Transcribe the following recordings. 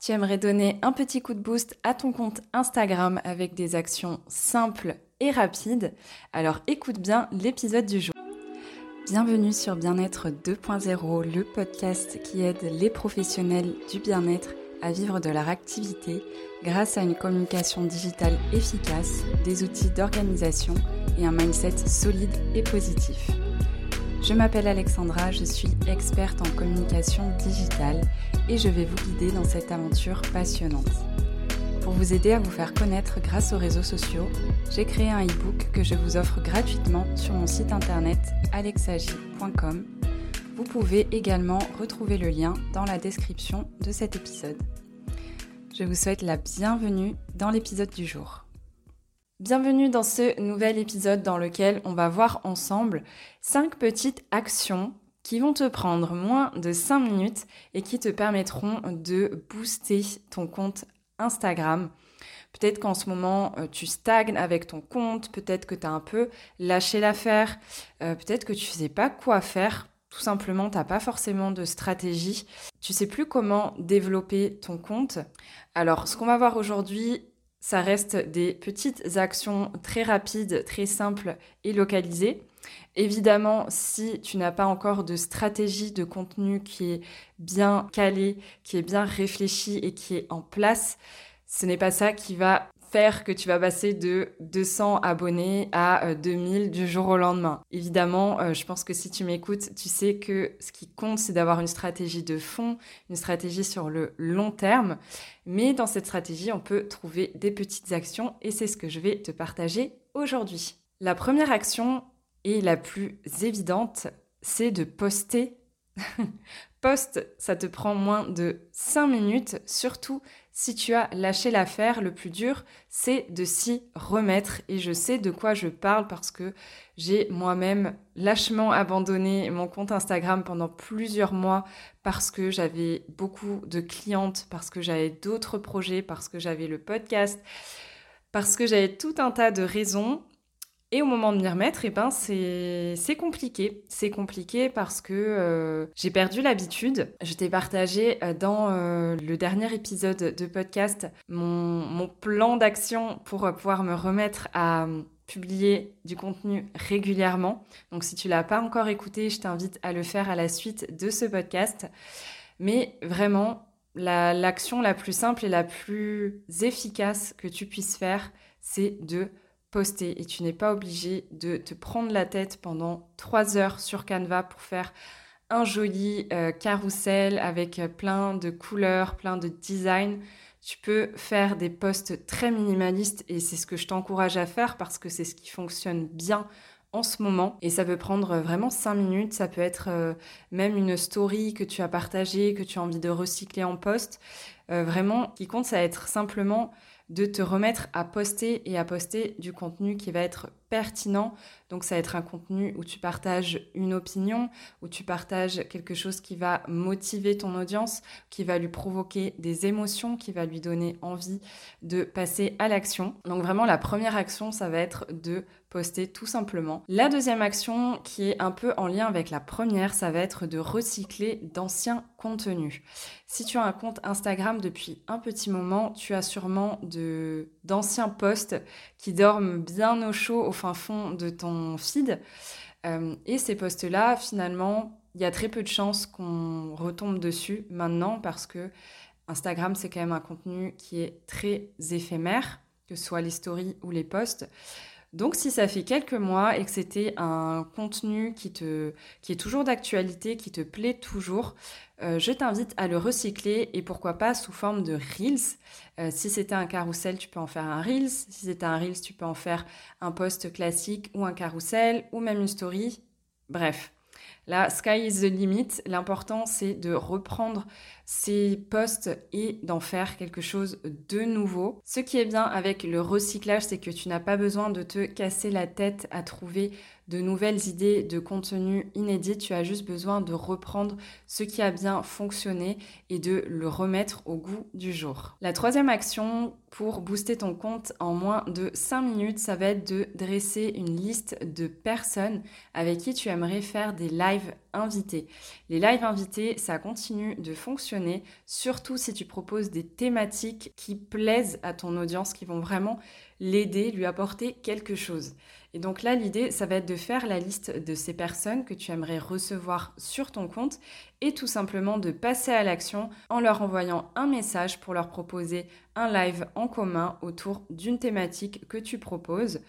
Tu aimerais donner un petit coup de boost à ton compte Instagram avec des actions simples et rapides Alors écoute bien l'épisode du jour. Bienvenue sur Bien-être 2.0, le podcast qui aide les professionnels du bien-être à vivre de leur activité grâce à une communication digitale efficace, des outils d'organisation et un mindset solide et positif. Je m'appelle Alexandra, je suis experte en communication digitale et je vais vous guider dans cette aventure passionnante. Pour vous aider à vous faire connaître grâce aux réseaux sociaux, j'ai créé un e-book que je vous offre gratuitement sur mon site internet alexagi.com. Vous pouvez également retrouver le lien dans la description de cet épisode. Je vous souhaite la bienvenue dans l'épisode du jour. Bienvenue dans ce nouvel épisode dans lequel on va voir ensemble 5 petites actions qui vont te prendre moins de 5 minutes et qui te permettront de booster ton compte Instagram. Peut-être qu'en ce moment, euh, tu stagnes avec ton compte, peut-être que tu as un peu lâché l'affaire, euh, peut-être que tu ne sais pas quoi faire. Tout simplement, tu n'as pas forcément de stratégie. Tu sais plus comment développer ton compte. Alors, ce qu'on va voir aujourd'hui, ça reste des petites actions très rapides, très simples et localisées. Évidemment, si tu n'as pas encore de stratégie de contenu qui est bien calée, qui est bien réfléchie et qui est en place, ce n'est pas ça qui va faire que tu vas passer de 200 abonnés à 2000 euh, du jour au lendemain. Évidemment, euh, je pense que si tu m'écoutes, tu sais que ce qui compte, c'est d'avoir une stratégie de fond, une stratégie sur le long terme. Mais dans cette stratégie, on peut trouver des petites actions et c'est ce que je vais te partager aujourd'hui. La première action et la plus évidente, c'est de poster Poste, ça te prend moins de 5 minutes, surtout si tu as lâché l'affaire. Le plus dur, c'est de s'y remettre. Et je sais de quoi je parle parce que j'ai moi-même lâchement abandonné mon compte Instagram pendant plusieurs mois parce que j'avais beaucoup de clientes, parce que j'avais d'autres projets, parce que j'avais le podcast, parce que j'avais tout un tas de raisons. Et au moment de m'y remettre, eh ben, c'est compliqué. C'est compliqué parce que euh, j'ai perdu l'habitude. Je t'ai partagé euh, dans euh, le dernier épisode de podcast mon, mon plan d'action pour pouvoir me remettre à publier du contenu régulièrement. Donc si tu l'as pas encore écouté, je t'invite à le faire à la suite de ce podcast. Mais vraiment, l'action la plus simple et la plus efficace que tu puisses faire, c'est de poster et tu n'es pas obligé de te prendre la tête pendant trois heures sur Canva pour faire un joli euh, carrousel avec euh, plein de couleurs, plein de designs. Tu peux faire des posts très minimalistes et c'est ce que je t'encourage à faire parce que c'est ce qui fonctionne bien en ce moment et ça peut prendre vraiment cinq minutes, ça peut être euh, même une story que tu as partagée, que tu as envie de recycler en post. vraiment, qui compte, ça va être simplement de te remettre à poster et à poster du contenu qui va être pertinent. Donc ça va être un contenu où tu partages une opinion, où tu partages quelque chose qui va motiver ton audience, qui va lui provoquer des émotions, qui va lui donner envie de passer à l'action. Donc vraiment la première action, ça va être de poster tout simplement. La deuxième action qui est un peu en lien avec la première, ça va être de recycler d'anciens contenus. Si tu as un compte Instagram depuis un petit moment, tu as sûrement de d'anciens posts qui dorment bien au chaud au fin fond de ton feed. Euh, et ces posts-là, finalement, il y a très peu de chances qu'on retombe dessus maintenant parce que Instagram, c'est quand même un contenu qui est très éphémère, que ce soit les stories ou les posts. Donc si ça fait quelques mois et que c'était un contenu qui, te, est toujours d'actualité, qui te plaît toujours, euh, je t'invite à le recycler et pourquoi pas sous forme de Reels. Euh, si c'était un carrousel, tu peux en faire un Reels. Si c'était un Reels, tu peux en faire un post classique ou un carrousel ou même une story. Bref, Là, sky is the limit. L'important, c'est de reprendre ces posts et d'en faire quelque chose de nouveau. Ce qui est bien avec le recyclage, c'est que tu n'as pas besoin de te casser la tête à trouver de nouvelles idées de contenu inédit. Tu as juste besoin de reprendre ce qui a bien fonctionné et de le remettre au goût du jour. La troisième action pour booster ton compte en moins de 5 minutes, ça va être de dresser une liste de personnes avec qui tu aimerais faire des lives invités. Les lives invités, ça continue de fonctionner, surtout si tu proposes des thématiques qui plaisent à ton audience, qui vont vraiment l'aider, lui apporter quelque chose. Et donc là, l'idée, ça va être de faire la liste de ces personnes que tu aimerais recevoir sur ton compte et tout simplement de passer à l'action en leur envoyant un message pour leur proposer live en commun autour d'une thématique que tu proposes.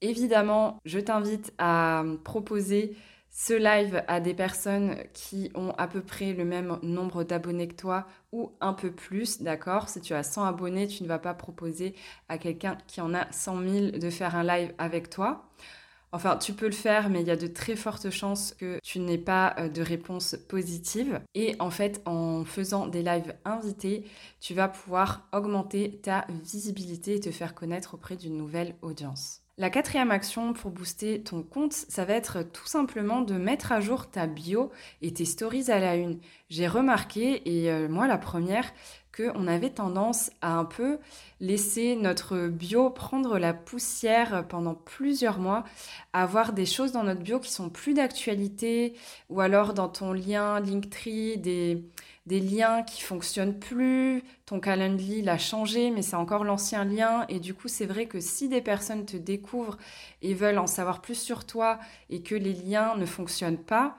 Évidemment, je t'invite à proposer ce live à des personnes qui ont à peu près le même nombre d'abonnés que toi ou un peu plus, d'accord? Si tu as 100 abonnés, tu ne vas pas proposer à quelqu'un qui en a 100 000 de faire un live avec toi. Enfin, tu peux le faire, mais il y a de très fortes chances que tu n'aies pas euh, de réponse positive. Et en fait, en faisant des lives invités, tu vas pouvoir augmenter ta visibilité et te faire connaître auprès d'une nouvelle audience. La quatrième action pour booster ton compte, ça va être tout simplement de mettre à jour ta bio et tes stories à la une. J'ai remarqué, et euh, moi la première, qu'on avait tendance à un peu laisser notre bio prendre la poussière pendant plusieurs mois, avoir des choses dans notre bio qui sont plus d'actualité, ou alors dans ton lien Linktree, des liens qui fonctionnent plus, ton Calendly l'a changé, mais c'est encore l'ancien lien. Et du coup, c'est vrai que si des personnes te découvrent et veulent en savoir plus sur toi et que les liens ne fonctionnent pas,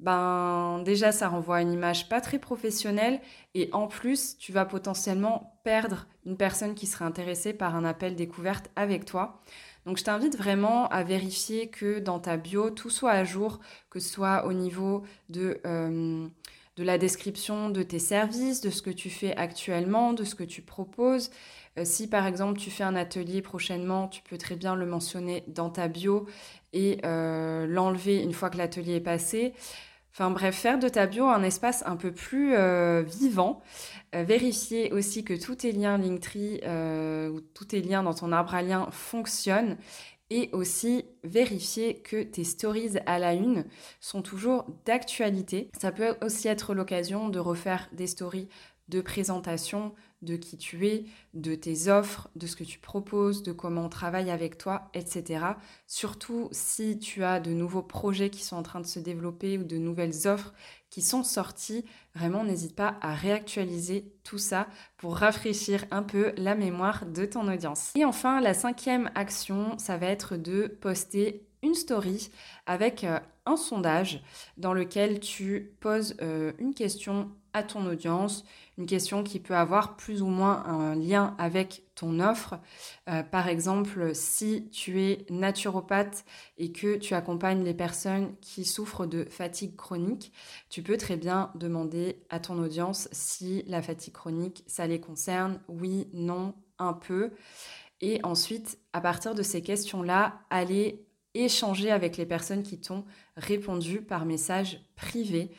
ben déjà ça renvoie une image pas très professionnelle et en plus tu vas potentiellement perdre une personne qui serait intéressée par un appel découverte avec toi. Donc je t'invite vraiment à vérifier que dans ta bio tout soit à jour, que ce soit au niveau de euh, de la description de tes services, de ce que tu fais actuellement, de ce que tu proposes. Euh, si par exemple tu fais un atelier prochainement, tu peux très bien le mentionner dans ta bio et euh, l'enlever une fois que l'atelier est passé. Enfin bref, faire de ta bio un espace un peu plus euh, vivant. vérifier aussi que tous tes liens Linktree ou tous tes liens dans ton arbre à liens fonctionnent et aussi vérifier que tes stories à la une sont toujours d'actualité. Ça peut aussi être l'occasion de refaire des stories de présentation de qui tu es, de tes offres, de ce que tu proposes, de comment on travaille avec toi, etc. Surtout si tu as de nouveaux projets qui sont en train de se développer ou de nouvelles offres qui sont sorties, vraiment n'hésite pas à réactualiser tout ça pour rafraîchir un peu la mémoire de ton audience. Et enfin, la cinquième action, ça va être de poster une story avec euh, un sondage dans lequel tu poses euh, une question à ton audience, une question qui peut avoir plus ou moins un lien avec ton offre. Euh, par exemple, si tu es naturopathe et que tu accompagnes les personnes qui souffrent de fatigue chronique, tu peux très bien demander à ton audience si la fatigue chronique, ça les concerne, oui, non, un peu. Et ensuite, à partir de ces questions-là, aller échanger avec les personnes qui t'ont répondu par message privé.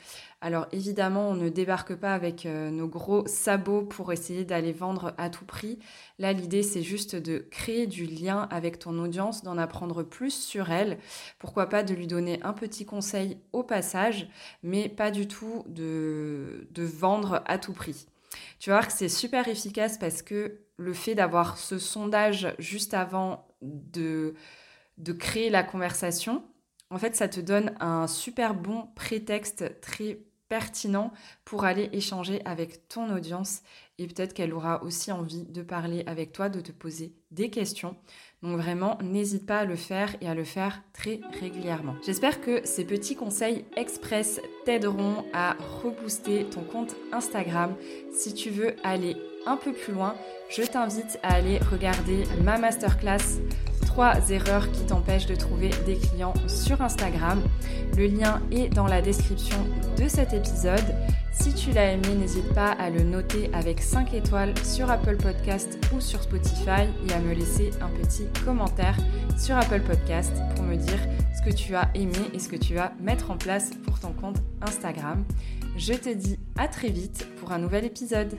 Alors évidemment, on ne débarque pas avec euh, nos gros sabots pour essayer d'aller vendre à tout prix. Là, l'idée, c'est juste de créer du lien avec ton audience, d'en apprendre plus sur elle. Pourquoi pas de lui donner un petit conseil au passage, mais pas du tout de, vendre à tout prix. Tu vas voir que c'est super efficace parce que le fait d'avoir ce sondage juste avant de de créer la conversation, en fait, ça te donne un super bon prétexte très pertinent pour aller échanger avec ton audience et peut-être qu'elle aura aussi envie de parler avec toi, de te poser des questions. Donc vraiment, n'hésite pas à le faire et à le faire très régulièrement. J'espère que ces petits conseils express t'aideront à rebooster ton compte Instagram. Si tu veux aller un peu plus loin, je t'invite à aller regarder ma masterclass erreurs qui t'empêchent de trouver des clients sur Instagram. Le lien est dans la description de cet épisode. Si tu l'as aimé, n'hésite pas à le noter avec 5 étoiles sur Apple Podcast ou sur Spotify et à me laisser un petit commentaire sur Apple Podcast pour me dire ce que tu as aimé et ce que tu vas mettre en place pour ton compte Instagram. Je te dis à très vite pour un nouvel épisode.